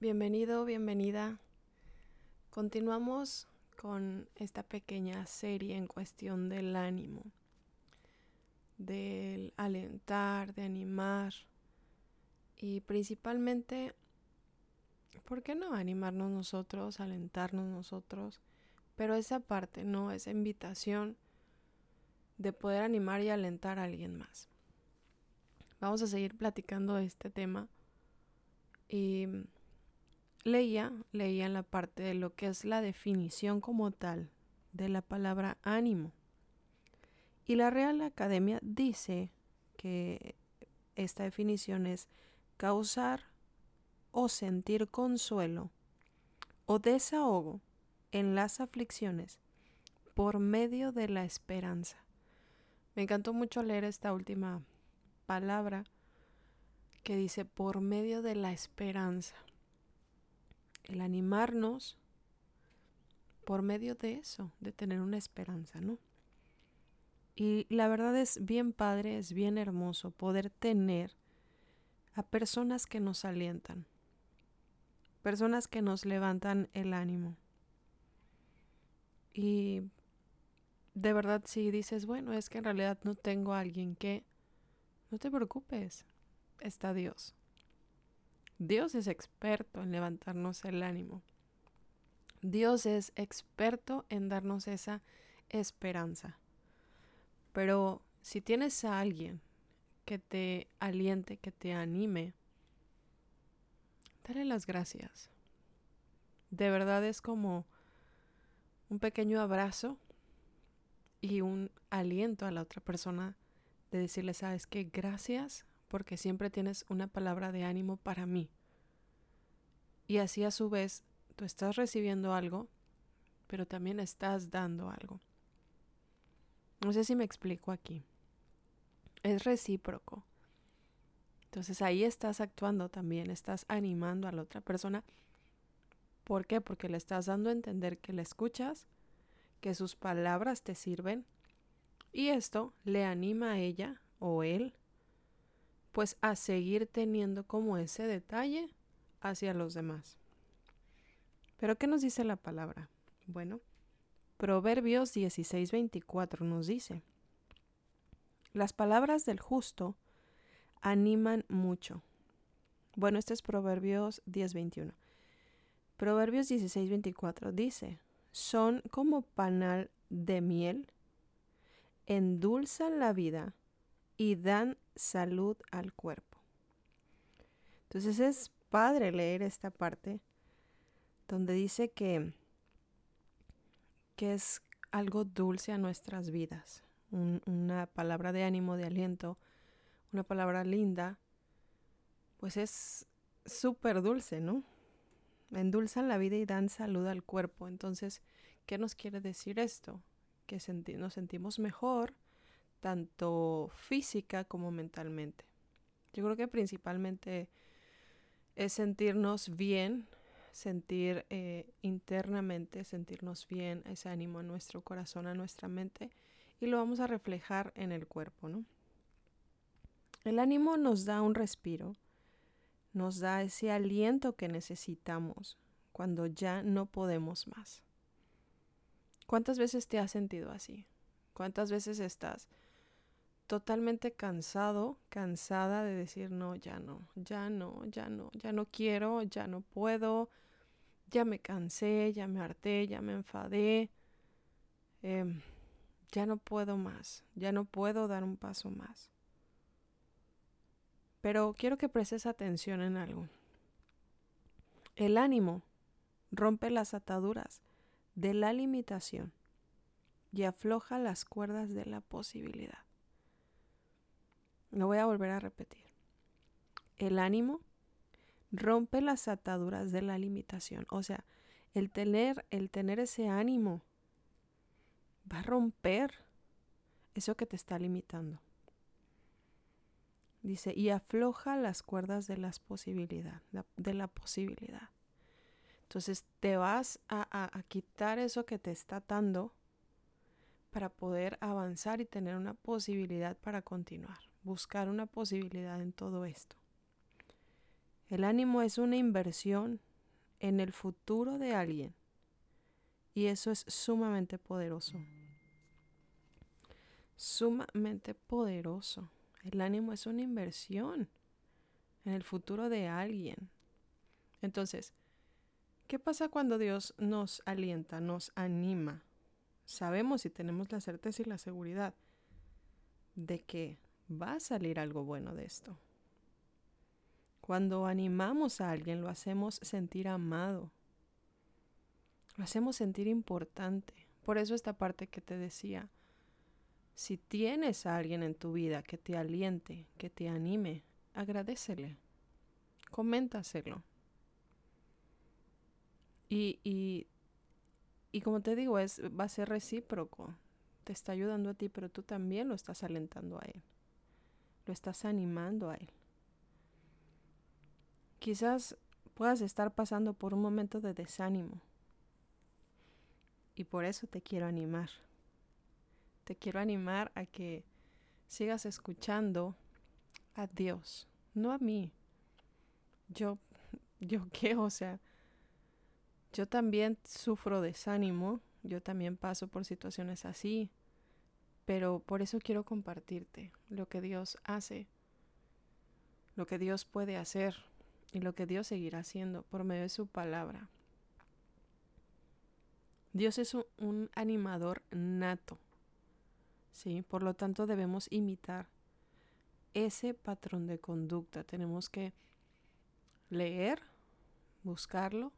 Bienvenido, bienvenida. Continuamos con esta pequeña serie en cuestión del ánimo, del alentar, de animar y principalmente, ¿por qué no animarnos nosotros, alentarnos nosotros? Pero esa parte, ¿no? Esa invitación de poder animar y alentar a alguien más. Vamos a seguir platicando de este tema y leía, leía en la parte de lo que es la definición como tal de la palabra ánimo. Y la Real Academia dice que esta definición es causar o sentir consuelo o desahogo en las aflicciones por medio de la esperanza. Me encantó mucho leer esta última palabra que dice por medio de la esperanza el animarnos por medio de eso, de tener una esperanza, ¿no? Y la verdad es bien padre, es bien hermoso poder tener a personas que nos alientan, personas que nos levantan el ánimo. Y de verdad si dices, bueno, es que en realidad no tengo a alguien que, no te preocupes, está Dios. Dios es experto en levantarnos el ánimo. Dios es experto en darnos esa esperanza. Pero si tienes a alguien que te aliente, que te anime, dale las gracias. De verdad es como un pequeño abrazo y un aliento a la otra persona de decirle, sabes que gracias porque siempre tienes una palabra de ánimo para mí. Y así a su vez tú estás recibiendo algo, pero también estás dando algo. No sé si me explico aquí. Es recíproco. Entonces ahí estás actuando también, estás animando a la otra persona. ¿Por qué? Porque le estás dando a entender que le escuchas, que sus palabras te sirven y esto le anima a ella o él pues a seguir teniendo como ese detalle hacia los demás. Pero ¿qué nos dice la palabra? Bueno, Proverbios 16:24 nos dice, las palabras del justo animan mucho. Bueno, este es Proverbios 10:21. Proverbios 16:24 dice, son como panal de miel, endulzan la vida y dan salud al cuerpo. Entonces es padre leer esta parte donde dice que, que es algo dulce a nuestras vidas, una palabra de ánimo, de aliento, una palabra linda, pues es súper dulce, ¿no? Endulzan la vida y dan salud al cuerpo. Entonces, ¿qué nos quiere decir esto? Que nos sentimos mejor, tanto física como mentalmente. Yo creo que principalmente es sentirnos bien, sentir eh, internamente, sentirnos bien, ese ánimo en nuestro corazón, a nuestra mente, y lo vamos a reflejar en el cuerpo, ¿no? El ánimo nos da un respiro, nos da ese aliento que necesitamos cuando ya no podemos más. ¿Cuántas veces te has sentido así? ¿Cuántas veces estás totalmente cansado, cansada de decir, no, ya no, ya no, ya no, ya no quiero, ya no puedo, ya me cansé, ya me harté, ya me enfadé, em, ya no puedo más, ya no puedo dar un paso más. Pero quiero que prestes atención en algo. El ánimo rompe las ataduras de la limitación y afloja las cuerdas de la posibilidad. Lo voy a volver a repetir. El ánimo rompe las ataduras de la limitación. O sea, el tener, el tener ese ánimo va a romper eso que te está limitando. Dice, y afloja las cuerdas de las posibilidades, de la posibilidad. Entonces te vas a, a quitar eso que te está atando para poder avanzar y tener una posibilidad para continuar buscar una posibilidad en todo esto. El ánimo es una inversión en el futuro de alguien. Y eso es sumamente poderoso. Sumamente poderoso. El ánimo es una inversión en el futuro de alguien. Entonces, ¿qué pasa cuando Dios nos alienta, nos anima? Sabemos y tenemos la certeza y la seguridad de que va a salir algo bueno de esto. Cuando animamos a alguien lo hacemos sentir amado, lo hacemos sentir importante. Por eso esta parte que te decía, si tienes a alguien en tu vida que te aliente, que te anime, agradecele, coméntaselo. Y, y, y como te digo, es, va a ser recíproco. Te está ayudando a ti, pero tú también lo estás alentando a él. Lo estás animando a él. Quizás puedas estar pasando por un momento de desánimo. Y por eso te quiero animar. Te quiero animar a que sigas escuchando a Dios, no a mí. Yo, yo qué, o sea, yo también sufro desánimo, yo también paso por situaciones así, pero por eso quiero compartirte lo que Dios hace, lo que Dios puede hacer y lo que Dios seguirá haciendo por medio de su palabra. Dios es un, animador nato, ¿sí? Por lo tanto debemos imitar ese patrón de conducta. Tenemos que leer, buscarlo,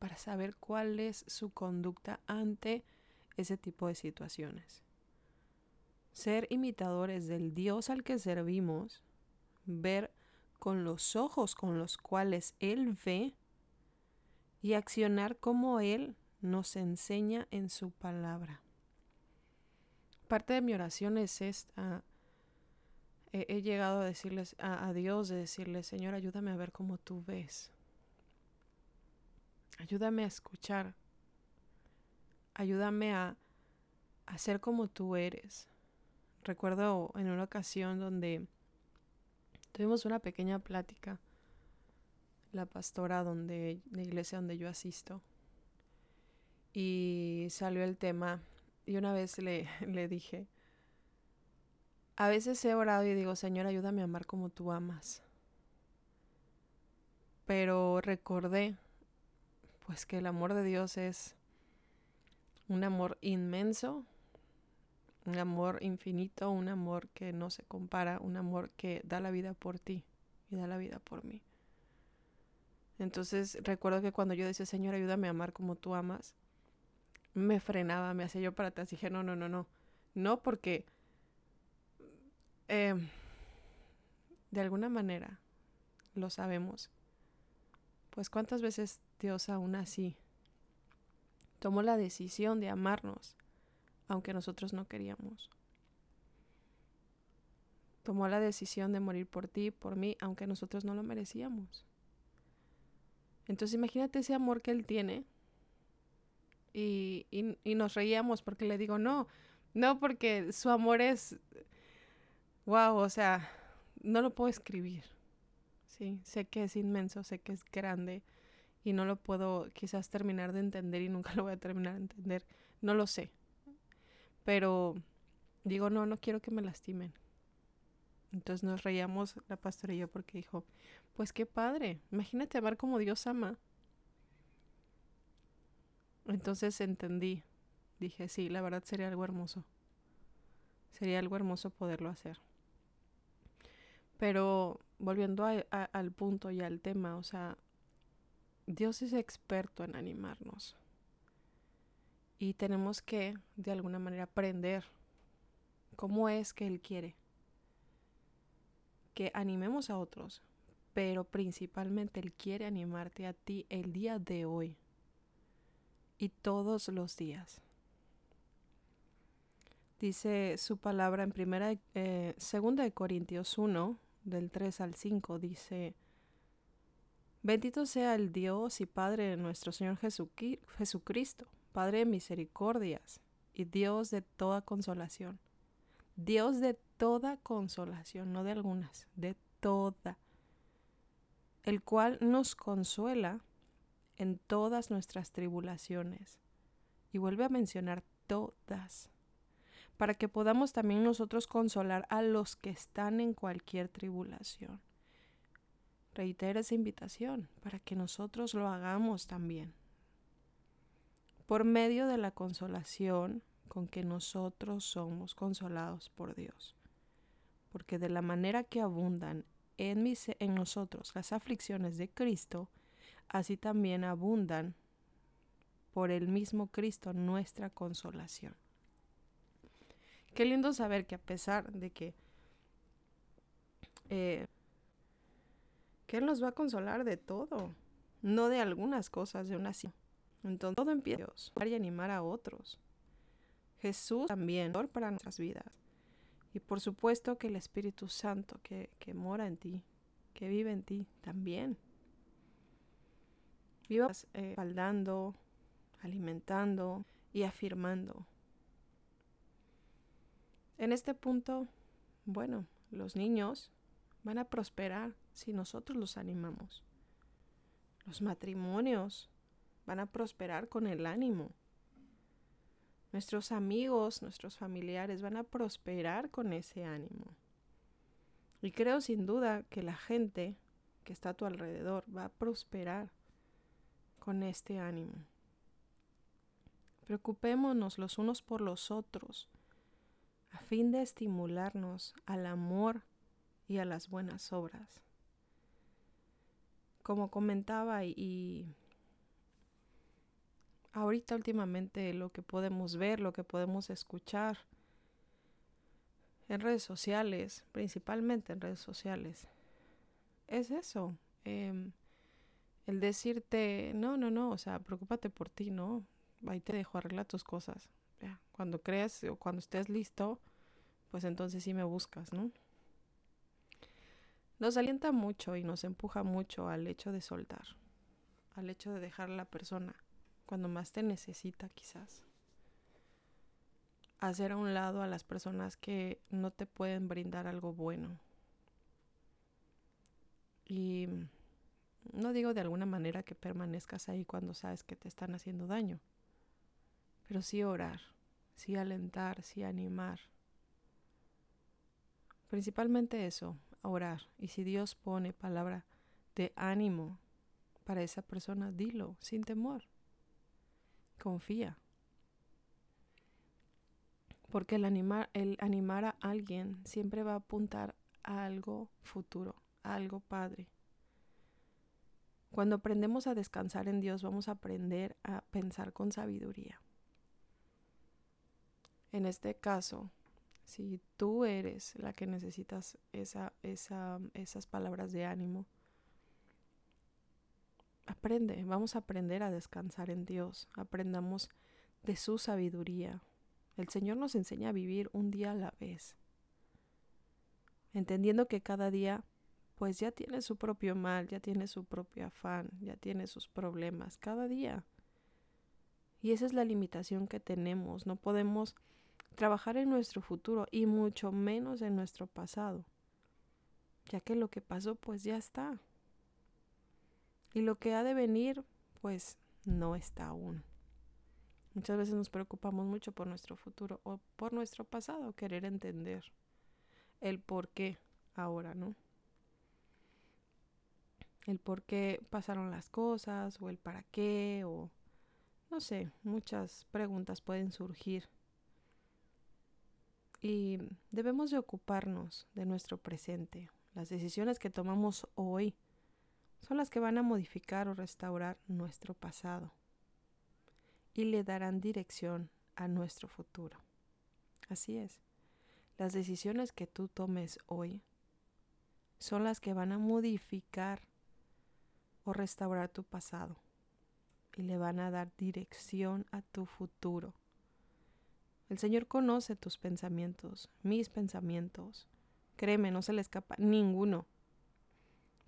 para saber cuál es su conducta ante ese tipo de situaciones. Ser imitadores del Dios al que servimos, ver con los ojos con los cuales Él ve y accionar como Él nos enseña en su palabra. Parte de mi oración es esta. He, llegado a decirles a, Dios, de decirle, Señor, ayúdame a ver cómo tú ves. Ayúdame a escuchar. Ayúdame a, a ser como tú eres. Recuerdo en una ocasión donde Tuvimos una pequeña plática, la pastora donde, la iglesia donde yo asisto, y salió el tema, y una vez le, le dije, a veces he orado y digo, Señor, ayúdame a amar como tú amas. Pero recordé, pues que el amor de Dios es un amor inmenso, un amor infinito, un amor que no se compara, un amor que da la vida por ti y da la vida por mí. Entonces recuerdo que cuando yo decía, Señor, ayúdame a amar como tú amas, me frenaba, me hacía yo para atrás. Dije, no, no, no, no. No porque em, de alguna manera lo sabemos. Pues cuántas veces Dios aún así tomó la decisión de amarnos aunque nosotros no queríamos. Tomó la decisión de morir por ti, por mí, aunque nosotros no lo merecíamos. Entonces imagínate ese amor que él tiene. Y, y, nos reíamos porque le digo, no, no, porque su amor es, wow, o sea, no lo puedo escribir. Sí, sé que es inmenso, sé que es grande y no lo puedo quizás terminar de entender y nunca lo voy a terminar de entender. No lo sé, pero digo, no, no quiero que me lastimen. Entonces nos reíamos la pastora y yo porque dijo, pues qué padre, imagínate amar como Dios ama. Entonces entendí, dije, sí, la verdad sería algo hermoso. Sería algo hermoso poderlo hacer. Pero volviendo al punto y al tema, o sea, Dios es experto en animarnos. Y tenemos que, de alguna manera, aprender cómo es que Él quiere que animemos a otros, pero principalmente Él quiere animarte a ti el día de hoy y todos los días. Dice su palabra en primera, eh, segunda de Corintios 1, del 3 al 5, dice, Bendito sea el Dios y Padre de nuestro Señor Jesucristo Padre de misericordias y Dios de toda consolación. Dios de toda consolación, no de algunas, de toda. El cual nos consuela en todas nuestras tribulaciones. Y vuelve a mencionar todas, para que podamos también nosotros consolar a los que están en cualquier tribulación. Reitera esa invitación para que nosotros lo hagamos también. Por medio de la consolación con que nosotros somos consolados por Dios. Porque de la manera que abundan en, en nosotros las aflicciones de Cristo, así también abundan por el mismo Cristo nuestra consolación. Qué lindo saber que a pesar de que, eh, que Él nos va a consolar de todo, no de algunas cosas, de una sí. Entonces todo empieza a y animar a otros. Jesús también para nuestras vidas. Y por supuesto que el Espíritu Santo que, que mora en ti, que vive en ti también vivas eh, alimentando y afirmando. En este punto, bueno, los niños van a prosperar si nosotros los animamos. Los matrimonios van a prosperar con el ánimo. Nuestros amigos, nuestros familiares van a prosperar con ese ánimo. Y creo sin duda que la gente que está a tu alrededor va a prosperar con este ánimo. Preocupémonos los unos por los otros a fin de estimularnos al amor y a las buenas obras. Como comentaba y, ahorita últimamente lo que podemos ver, lo que podemos escuchar en redes sociales, principalmente en redes sociales, es eso. Em, el decirte, no, no, no, o sea, preocúpate por ti, ¿no? Ahí te dejo, arreglar tus cosas. Cuando creas o cuando estés listo, pues entonces sí me buscas, ¿no? Nos alienta mucho y nos empuja mucho al hecho de soltar, al hecho de dejar a la persona cuando más te necesita quizás. Hacer a un lado a las personas que no te pueden brindar algo bueno. Y no digo de alguna manera que permanezcas ahí cuando sabes que te están haciendo daño, pero sí orar, sí alentar, sí animar. Principalmente eso, orar. Y si Dios pone palabra de ánimo para esa persona, dilo sin temor. Confía. Porque el animar, el animar a alguien siempre va a apuntar a algo futuro, a algo padre. Cuando aprendemos a descansar en Dios, vamos a aprender a pensar con sabiduría. En este caso, si tú eres la que necesitas esa, esa, esas palabras de ánimo, aprende, vamos a aprender a descansar en Dios, aprendamos de su sabiduría. El Señor nos enseña a vivir un día a la vez, entendiendo que cada día pues ya tiene su propio mal, ya tiene su propio afán, ya tiene sus problemas cada día. Y esa es la limitación que tenemos. No podemos trabajar en nuestro futuro y mucho menos en nuestro pasado, ya que lo que pasó pues ya está. Y lo que ha de venir pues no está aún. Muchas veces nos preocupamos mucho por nuestro futuro o por nuestro pasado, querer entender el por qué ahora, ¿no? el por qué pasaron las cosas o el para qué o no sé, muchas preguntas pueden surgir. Y debemos de ocuparnos de nuestro presente. Las decisiones que tomamos hoy son las que van a modificar o restaurar nuestro pasado y le darán dirección a nuestro futuro. Así es. Las decisiones que tú tomes hoy son las que van a modificar o restaurar tu pasado y le van a dar dirección a tu futuro. El Señor conoce tus pensamientos, mis pensamientos. Créeme, no se le escapa ninguno.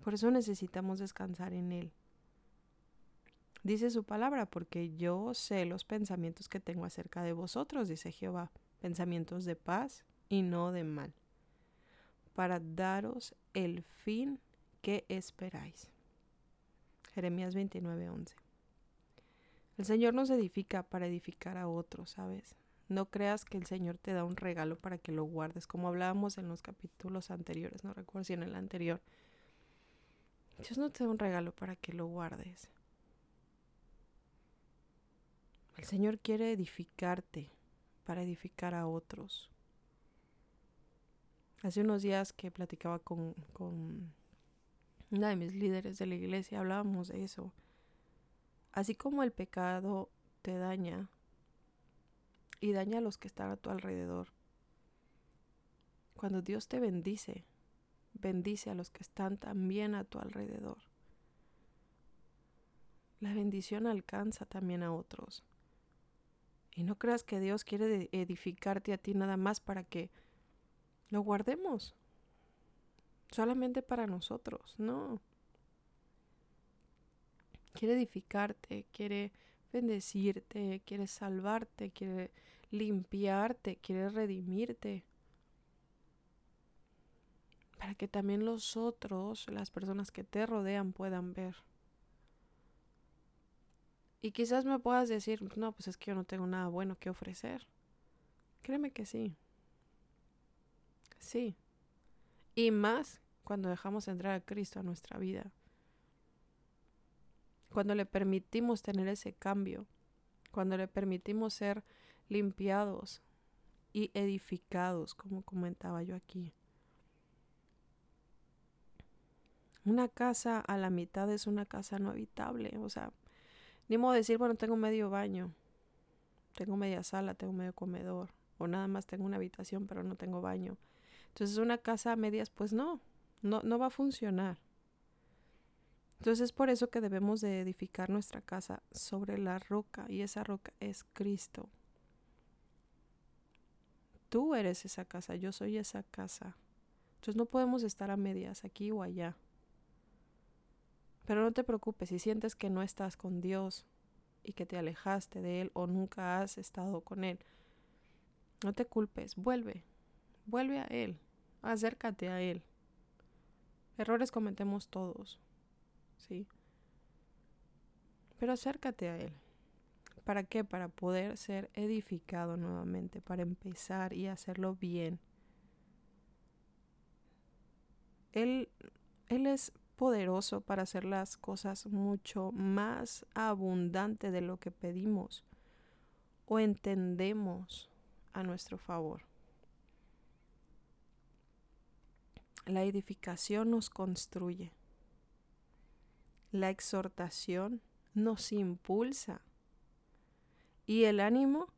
Por eso necesitamos descansar en Él. Dice su palabra, porque yo sé los pensamientos que tengo acerca de vosotros, dice Jehová, pensamientos de paz y no de mal, para daros el fin que esperáis. Jeremías 29:11. El Señor nos edifica para edificar a otros, ¿sabes? No creas que el Señor te da un regalo para que lo guardes, como hablábamos en los capítulos anteriores, no recuerdo si en el anterior. Dios no te da un regalo para que lo guardes. El Señor quiere edificarte para edificar a otros. Hace unos días que platicaba con, con una de mis líderes de la iglesia, hablábamos de eso. Así como el pecado te daña y daña a los que están a tu alrededor. Cuando Dios te bendice, bendice a los que están también a tu alrededor. La bendición alcanza también a otros. Y no creas que Dios quiere edificarte a ti nada más para que lo guardemos. Solamente para nosotros, no. Quiere edificarte, quiere bendecirte, quiere salvarte, quiere limpiarte, quiere redimirte. Para que también los otros, las personas que te rodean, puedan ver. Y quizás me puedas decir, no, pues es que yo no tengo nada bueno que ofrecer. Créeme que sí. Sí. Y más cuando dejamos entrar a Cristo a nuestra vida. Cuando le permitimos tener ese cambio. Cuando le permitimos ser limpiados y edificados, como comentaba yo aquí. Una casa a la mitad es una casa no habitable. O sea, ni modo de decir, bueno, tengo medio baño, tengo media sala, tengo medio comedor, o nada más tengo una habitación, pero no tengo baño. Entonces una casa a medias, pues no, no, no va a funcionar. Entonces es por eso que debemos de edificar nuestra casa sobre la roca, y esa roca es Cristo. Tú eres esa casa, yo soy esa casa. Entonces no podemos estar a medias aquí o allá. Pero no te preocupes si sientes que no estás con Dios y que te alejaste de Él o nunca has estado con Él. No te culpes, vuelve, vuelve a Él, acércate a Él. Errores cometemos todos, ¿sí? Pero acércate a Él. ¿Para qué? Para poder ser edificado nuevamente, para empezar y hacerlo bien. Él, él es poderoso para hacer las cosas mucho más abundante de lo que pedimos o entendemos a nuestro favor. La edificación nos construye. La exhortación nos impulsa. Y el ánimo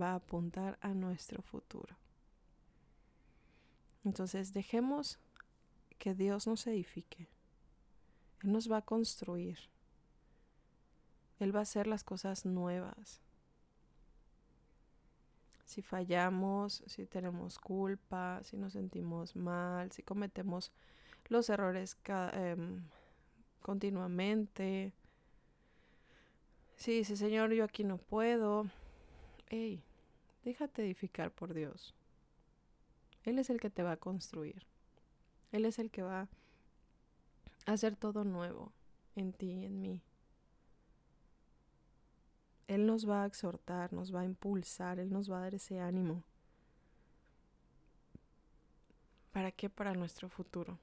va a apuntar a nuestro futuro. Entonces dejemos que Dios nos edifique. Él nos va a construir. Él va a hacer las cosas nuevas. Si fallamos, si tenemos culpa, si nos sentimos mal, si cometemos los errores em, continuamente. Si dice, Señor, yo aquí no puedo. Hey, déjate edificar por Dios. Él es el que te va a construir. Él es el que va a hacer todo nuevo en ti y en mí. Él nos va a exhortar, nos va a impulsar, Él nos va a dar ese ánimo. ¿Para qué? Para nuestro futuro.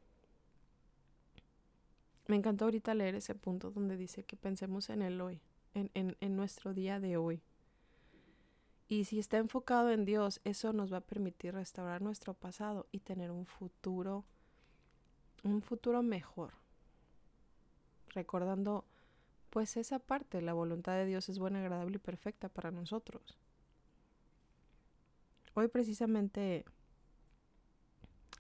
Me encantó ahorita leer ese punto donde dice que pensemos en el hoy, en, en, en nuestro día de hoy. Y si está enfocado en Dios, eso nos va a permitir restaurar nuestro pasado y tener un futuro un futuro mejor. Recordando pues esa parte, la voluntad de Dios es buena, agradable y perfecta para nosotros. Hoy precisamente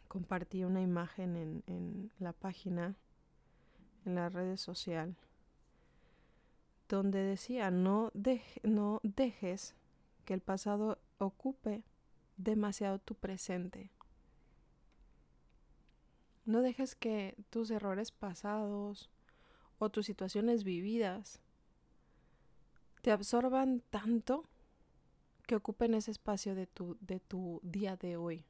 compartí una imagen en, en la página, en las redes sociales, donde decía, no, no dejes que el pasado ocupe demasiado tu presente. No dejes que tus errores pasados o tus situaciones vividas te absorban tanto que ocupen ese espacio de tu, de tu día de hoy.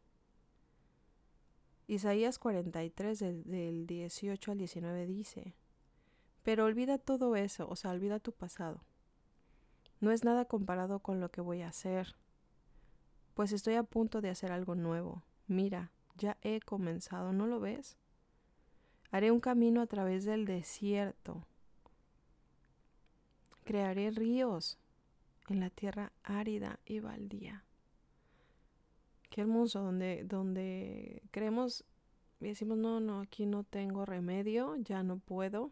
Isaías 43 del, del 18 al 19 dice, Pero olvida todo eso, o sea, olvida tu pasado. No es nada comparado con lo que voy a hacer, pues estoy a punto de hacer algo nuevo. Mira, ya he comenzado, ¿no lo ves? Haré un camino a través del desierto. Crearé ríos en la tierra árida y baldía. Qué hermoso, donde, donde creemos y decimos, no, no, aquí no tengo remedio, ya no puedo.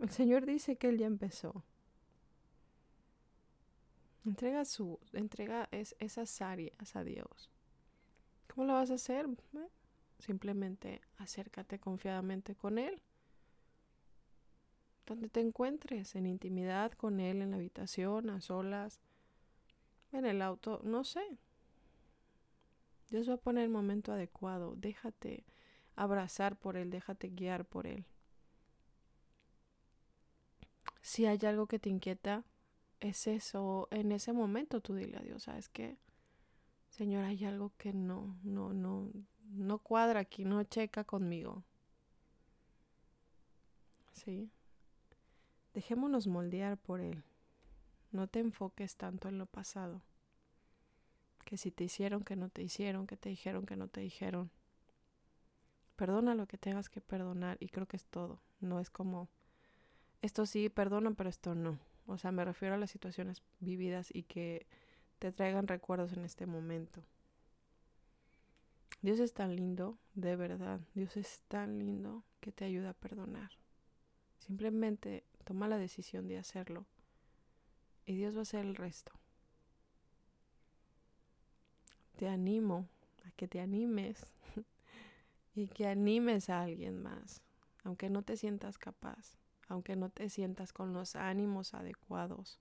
El Señor dice que Él ya empezó. Entrega su, entrega es, esas áreas a Dios. ¿Cómo lo vas a hacer? simplemente acércate confiadamente con Él. Donde te encuentres, en intimidad con Él, en la habitación, a solas, en el auto, no sé. Dios va a poner el momento adecuado. Déjate abrazar por Él, déjate guiar por Él. Si hay algo que te inquieta, es eso. En ese momento tú dile a Dios, ¿sabes qué? Señor, hay algo que no, no, no, no cuadra aquí, no checa conmigo. ¿Sí? Dejémonos moldear por Él. No te enfoques tanto en lo pasado. Que si te hicieron, que no te hicieron, que te dijeron, que no te dijeron. Perdona lo que tengas que perdonar y creo que es todo. No es como, esto sí, perdona, pero esto no. O sea, me refiero a las situaciones vividas y que te traigan recuerdos en este momento. Dios es tan lindo, de verdad. Dios es tan lindo que te ayuda a perdonar. Simplemente toma la decisión de hacerlo y Dios va a hacer el resto. Te animo a que te animes y que animes a alguien más, aunque no te sientas capaz aunque no te sientas con los ánimos adecuados.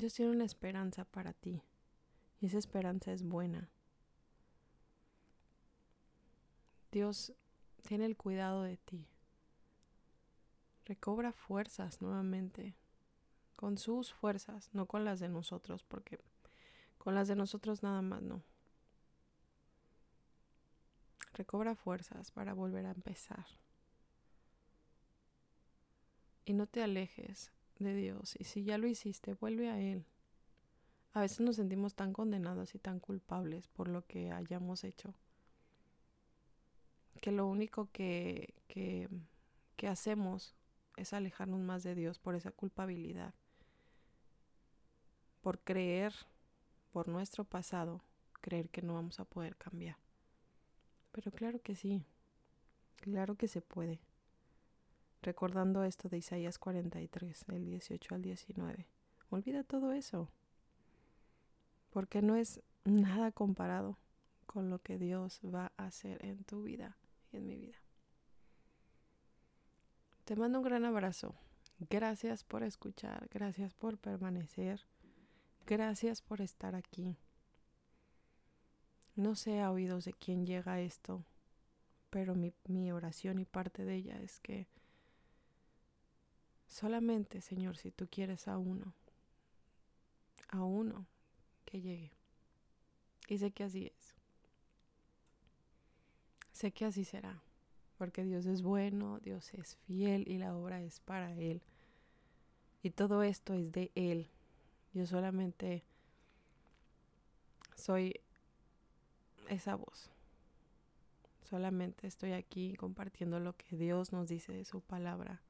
Dios tiene una esperanza para ti y esa esperanza es buena. Dios tiene el cuidado de ti. Recobra fuerzas nuevamente, con sus fuerzas, no con las de nosotros, porque con las de nosotros nada más no. Recobra fuerzas para volver a empezar. Y no te alejes de Dios. Y si ya lo hiciste, vuelve a Él. A veces nos sentimos tan condenados y tan culpables por lo que hayamos hecho. Que lo único que, que, que hacemos es alejarnos más de Dios por esa culpabilidad. Por creer, por nuestro pasado, creer que no vamos a poder cambiar. Pero claro que sí, claro que se puede. Recordando esto de Isaías 43, del 18 al 19. Olvida todo eso, porque no es nada comparado con lo que Dios va a hacer en tu vida y en mi vida. Te mando un gran abrazo. Gracias por escuchar, gracias por permanecer, gracias por estar aquí. No sé a oídos de quién llega esto, pero mi, mi oración y parte de ella es que solamente, Señor, si tú quieres a uno, a uno que llegue. Y sé que así es. Sé que así será, porque Dios es bueno, Dios es fiel y la obra es para Él. Y todo esto es de Él. Yo solamente soy esa voz. Solamente estoy aquí compartiendo lo que Dios nos dice de su palabra.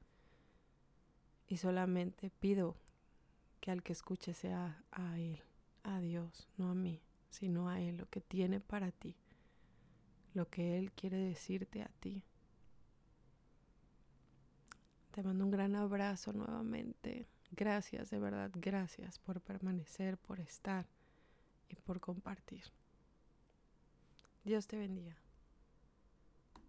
Y solamente pido que al que escuche sea a Él, a Dios, no a mí, sino a Él, lo que tiene para ti, lo que Él quiere decirte a ti. Te mando un gran abrazo nuevamente. Gracias, de verdad, gracias por permanecer, por estar y por compartir. Dios te bendiga.